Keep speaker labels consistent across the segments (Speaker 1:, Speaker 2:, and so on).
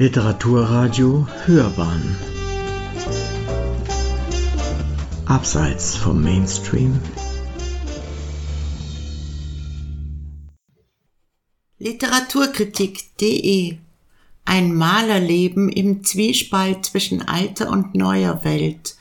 Speaker 1: Literaturradio Hörbahn. Abseits vom Mainstream.
Speaker 2: Literaturkritik.de Ein Malerleben im Zwiespalt zwischen alter und neuer Welt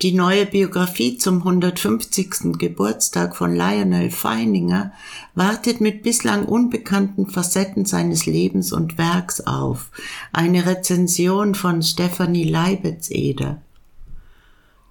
Speaker 2: die neue Biografie zum 150. Geburtstag von Lionel Feininger wartet mit bislang unbekannten Facetten seines Lebens und Werks auf. Eine Rezension von Stephanie Leibetz-Eder.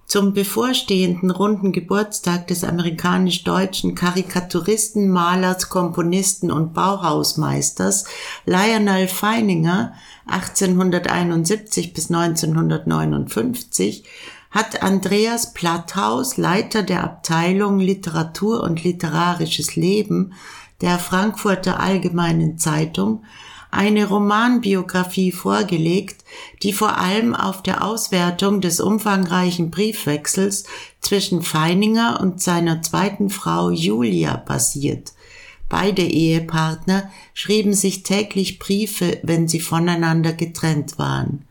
Speaker 2: Zum bevorstehenden runden Geburtstag des amerikanisch-deutschen Karikaturisten, Malers, Komponisten und Bauhausmeisters Lionel Feininger 1871 bis 1959 hat Andreas Platthaus, Leiter der Abteilung Literatur und literarisches Leben der Frankfurter Allgemeinen Zeitung, eine Romanbiografie vorgelegt, die vor allem auf der Auswertung des umfangreichen Briefwechsels zwischen Feininger und seiner zweiten Frau Julia basiert. Beide Ehepartner schrieben sich täglich Briefe, wenn sie voneinander getrennt waren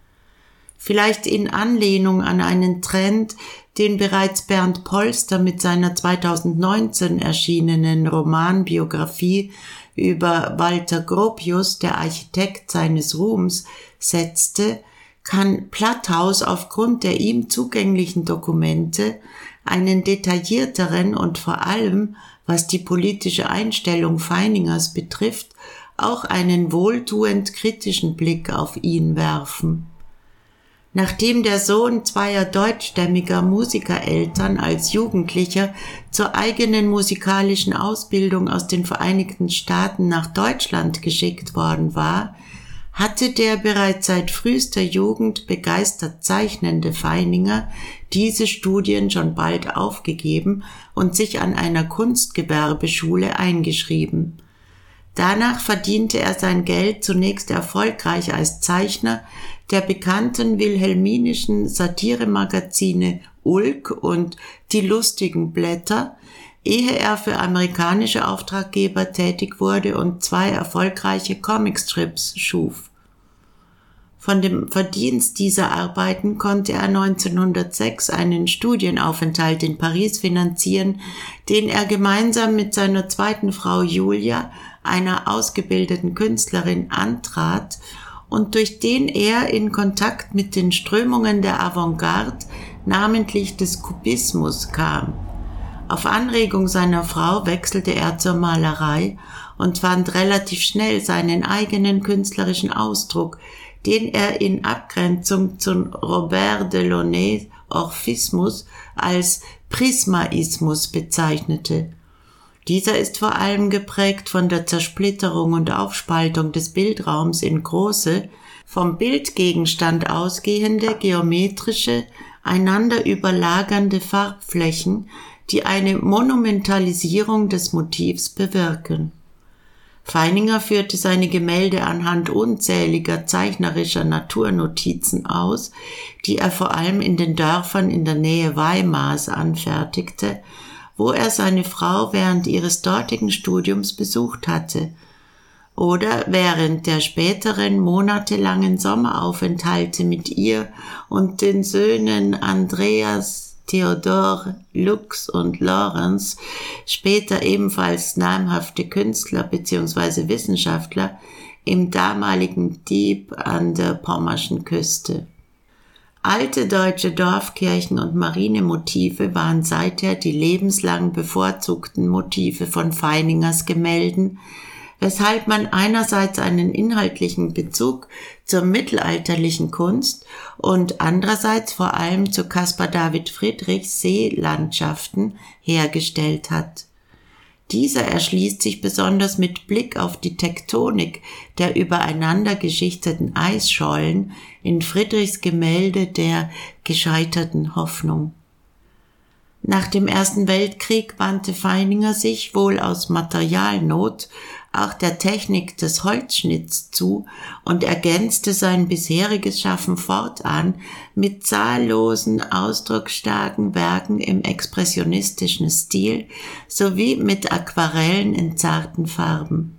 Speaker 2: vielleicht in Anlehnung an einen Trend, den bereits Bernd Polster mit seiner 2019 erschienenen Romanbiografie über Walter Gropius, der Architekt seines Ruhms, setzte, kann Platthaus aufgrund der ihm zugänglichen Dokumente einen detaillierteren und vor allem, was die politische Einstellung Feiningers betrifft, auch einen wohltuend kritischen Blick auf ihn werfen. Nachdem der Sohn zweier deutschstämmiger Musikereltern als Jugendlicher zur eigenen musikalischen Ausbildung aus den Vereinigten Staaten nach Deutschland geschickt worden war, hatte der bereits seit frühester Jugend begeistert zeichnende Feininger diese Studien schon bald aufgegeben und sich an einer Kunstgewerbeschule eingeschrieben. Danach verdiente er sein Geld zunächst erfolgreich als Zeichner der bekannten wilhelminischen Satiremagazine Ulk und Die lustigen Blätter, ehe er für amerikanische Auftraggeber tätig wurde und zwei erfolgreiche Comicstrips schuf. Von dem Verdienst dieser Arbeiten konnte er 1906 einen Studienaufenthalt in Paris finanzieren, den er gemeinsam mit seiner zweiten Frau Julia, einer ausgebildeten Künstlerin, antrat und durch den er in Kontakt mit den Strömungen der Avantgarde, namentlich des Kubismus, kam. Auf Anregung seiner Frau wechselte er zur Malerei und fand relativ schnell seinen eigenen künstlerischen Ausdruck, den er in Abgrenzung zum Robert Delaunay Orphismus als Prismaismus bezeichnete. Dieser ist vor allem geprägt von der Zersplitterung und Aufspaltung des Bildraums in große, vom Bildgegenstand ausgehende geometrische, einander überlagernde Farbflächen, die eine Monumentalisierung des Motivs bewirken. Feininger führte seine Gemälde anhand unzähliger zeichnerischer Naturnotizen aus, die er vor allem in den Dörfern in der Nähe Weimars anfertigte wo er seine Frau während ihres dortigen Studiums besucht hatte, oder während der späteren monatelangen Sommeraufenthalte mit ihr und den Söhnen Andreas, Theodor, Lux und Lorenz, später ebenfalls namhafte Künstler bzw. Wissenschaftler, im damaligen Dieb an der pommerschen Küste. Alte deutsche Dorfkirchen und Marinemotive waren seither die lebenslang bevorzugten Motive von Feiningers Gemälden, weshalb man einerseits einen inhaltlichen Bezug zur mittelalterlichen Kunst und andererseits vor allem zu Caspar David Friedrichs Seelandschaften hergestellt hat. Dieser erschließt sich besonders mit Blick auf die Tektonik der übereinander geschichteten Eisschollen in Friedrichs Gemälde der gescheiterten Hoffnung. Nach dem Ersten Weltkrieg wandte Feininger sich wohl aus Materialnot auch der Technik des Holzschnitts zu und ergänzte sein bisheriges Schaffen fortan mit zahllosen, ausdrucksstarken Werken im expressionistischen Stil sowie mit Aquarellen in zarten Farben.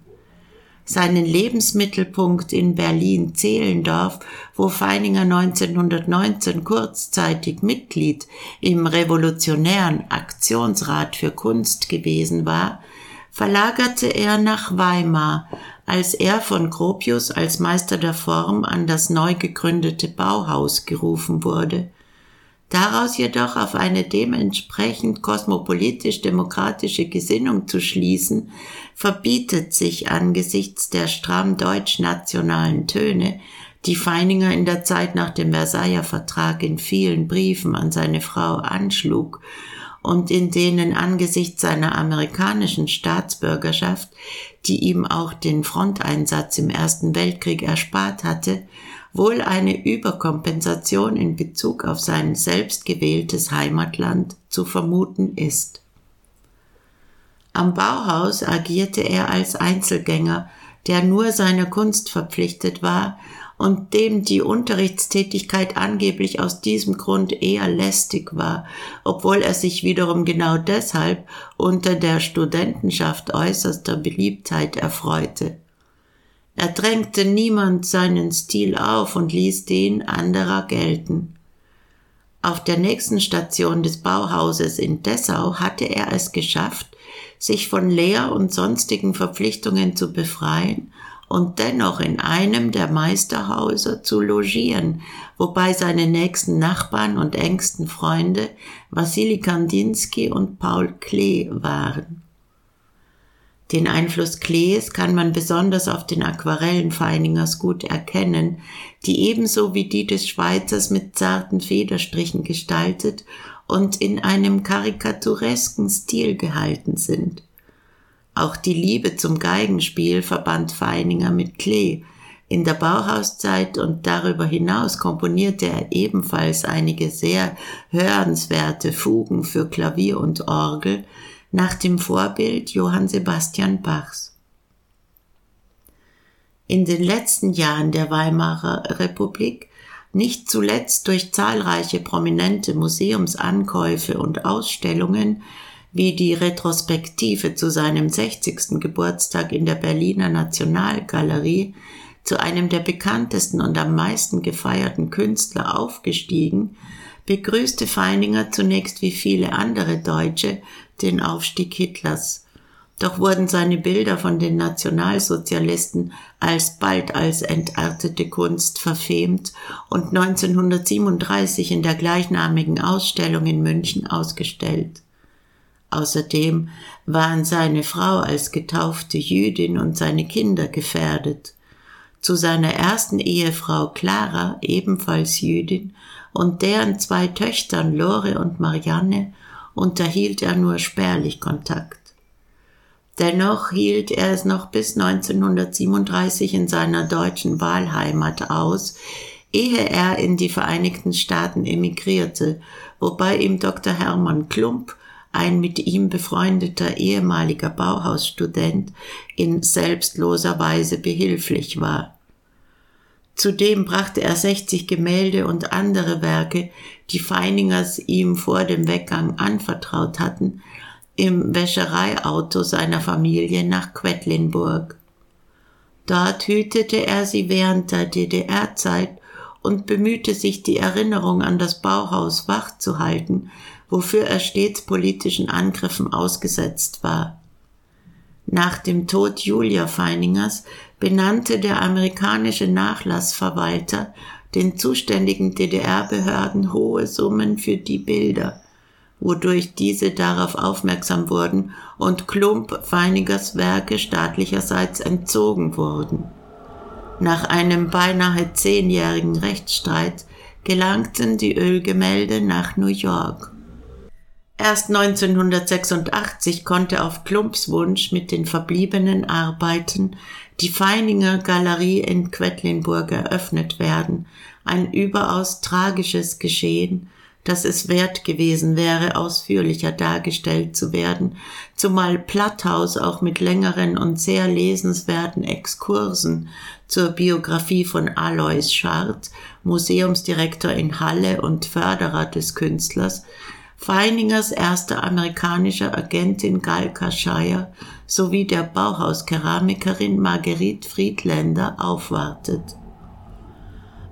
Speaker 2: Seinen Lebensmittelpunkt in Berlin-Zehlendorf, wo Feininger 1919 kurzzeitig Mitglied im revolutionären Aktionsrat für Kunst gewesen war, verlagerte er nach Weimar, als er von Gropius als Meister der Form an das neu gegründete Bauhaus gerufen wurde. Daraus jedoch auf eine dementsprechend kosmopolitisch-demokratische Gesinnung zu schließen, verbietet sich angesichts der stramm deutsch-nationalen Töne, die Feininger in der Zeit nach dem Versailler Vertrag in vielen Briefen an seine Frau anschlug und in denen angesichts seiner amerikanischen Staatsbürgerschaft, die ihm auch den Fronteinsatz im Ersten Weltkrieg erspart hatte, wohl eine Überkompensation in Bezug auf sein selbstgewähltes Heimatland zu vermuten ist. Am Bauhaus agierte er als Einzelgänger, der nur seiner Kunst verpflichtet war und dem die Unterrichtstätigkeit angeblich aus diesem Grund eher lästig war, obwohl er sich wiederum genau deshalb unter der Studentenschaft äußerster Beliebtheit erfreute. Er drängte niemand seinen Stil auf und ließ den anderer gelten. Auf der nächsten Station des Bauhauses in Dessau hatte er es geschafft, sich von Lehr- und sonstigen Verpflichtungen zu befreien und dennoch in einem der Meisterhäuser zu logieren, wobei seine nächsten Nachbarn und engsten Freunde Wassili Kandinsky und Paul Klee waren. Den Einfluss Klees kann man besonders auf den Aquarellen Feiningers gut erkennen, die ebenso wie die des Schweizers mit zarten Federstrichen gestaltet und in einem karikaturesken Stil gehalten sind. Auch die Liebe zum Geigenspiel verband Feininger mit Klee. In der Bauhauszeit und darüber hinaus komponierte er ebenfalls einige sehr hörenswerte Fugen für Klavier und Orgel, nach dem Vorbild Johann Sebastian Bachs. In den letzten Jahren der Weimarer Republik, nicht zuletzt durch zahlreiche prominente Museumsankäufe und Ausstellungen, wie die Retrospektive zu seinem 60. Geburtstag in der Berliner Nationalgalerie, zu einem der bekanntesten und am meisten gefeierten Künstler aufgestiegen, begrüßte Feininger zunächst wie viele andere Deutsche den Aufstieg Hitlers. Doch wurden seine Bilder von den Nationalsozialisten alsbald als entartete Kunst verfemt und 1937 in der gleichnamigen Ausstellung in München ausgestellt. Außerdem waren seine Frau als getaufte Jüdin und seine Kinder gefährdet. Zu seiner ersten Ehefrau Clara, ebenfalls Jüdin, und deren zwei Töchtern Lore und Marianne unterhielt er nur spärlich Kontakt. Dennoch hielt er es noch bis 1937 in seiner deutschen Wahlheimat aus, ehe er in die Vereinigten Staaten emigrierte, wobei ihm Dr. Hermann Klump, ein mit ihm befreundeter ehemaliger Bauhausstudent, in selbstloser Weise behilflich war. Zudem brachte er 60 Gemälde und andere Werke, die Feiningers ihm vor dem Weggang anvertraut hatten, im Wäschereiauto seiner Familie nach Quedlinburg. Dort hütete er sie während der DDR-Zeit und bemühte sich, die Erinnerung an das Bauhaus wachzuhalten, wofür er stets politischen Angriffen ausgesetzt war. Nach dem Tod Julia Feiningers benannte der amerikanische Nachlassverwalter den zuständigen DDR-Behörden hohe Summen für die Bilder, wodurch diese darauf aufmerksam wurden und Klump Feinigers Werke staatlicherseits entzogen wurden. Nach einem beinahe zehnjährigen Rechtsstreit gelangten die Ölgemälde nach New York. Erst 1986 konnte auf Klumps Wunsch mit den verbliebenen Arbeiten die Feininger Galerie in Quedlinburg eröffnet werden, ein überaus tragisches Geschehen, dass es wert gewesen wäre, ausführlicher dargestellt zu werden, zumal Platthaus auch mit längeren und sehr lesenswerten Exkursen zur Biografie von Alois Schardt, Museumsdirektor in Halle und Förderer des Künstlers, Feiningers erster amerikanischer Agentin Galka Shire sowie der Bauhauskeramikerin Marguerite Friedländer aufwartet.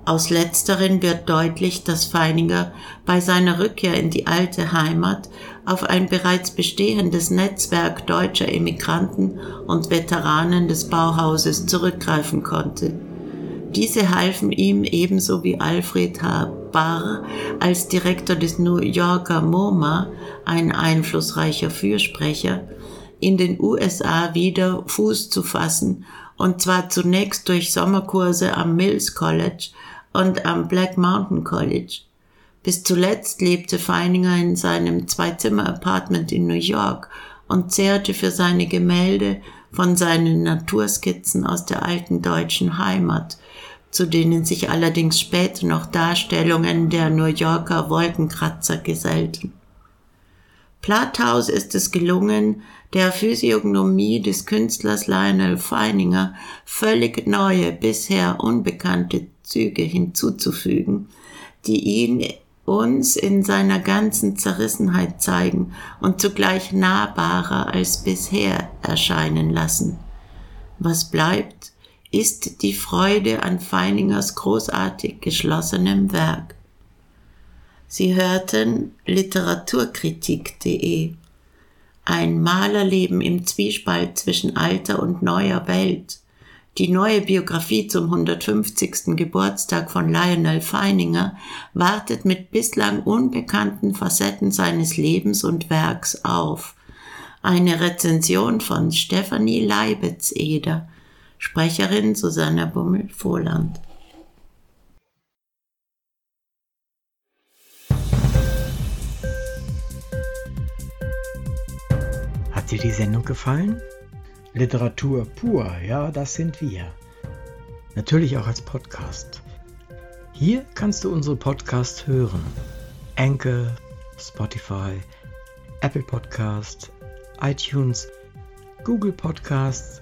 Speaker 2: Aus letzteren wird deutlich, dass Feininger bei seiner Rückkehr in die alte Heimat auf ein bereits bestehendes Netzwerk deutscher Emigranten und Veteranen des Bauhauses zurückgreifen konnte. Diese halfen ihm ebenso wie Alfred H. Barr als Direktor des New Yorker MoMA, ein einflussreicher Fürsprecher, in den USA wieder Fuß zu fassen, und zwar zunächst durch Sommerkurse am Mills College und am Black Mountain College. Bis zuletzt lebte Feininger in seinem Zwei-Zimmer-Apartment in New York und zehrte für seine Gemälde von seinen Naturskizzen aus der alten deutschen Heimat, zu denen sich allerdings später noch Darstellungen der New Yorker Wolkenkratzer gesellten. Platthaus ist es gelungen, der Physiognomie des Künstlers Lionel Feininger völlig neue, bisher unbekannte Züge hinzuzufügen, die ihn uns in seiner ganzen Zerrissenheit zeigen und zugleich nahbarer als bisher erscheinen lassen. Was bleibt, ist die Freude an Feiningers großartig geschlossenem Werk. Sie hörten Literaturkritik.de Ein Malerleben im Zwiespalt zwischen alter und neuer Welt die neue Biografie zum 150. Geburtstag von Lionel Feininger wartet mit bislang unbekannten Facetten seines Lebens und Werks auf. Eine Rezension von Stefanie Leibitz-Eder, Sprecherin Susanna Bummel-Vohland.
Speaker 1: Hat dir die Sendung gefallen? Literatur pur, ja, das sind wir. Natürlich auch als Podcast. Hier kannst du unsere Podcasts hören. Anchor, Spotify, Apple Podcast, iTunes, Google Podcasts,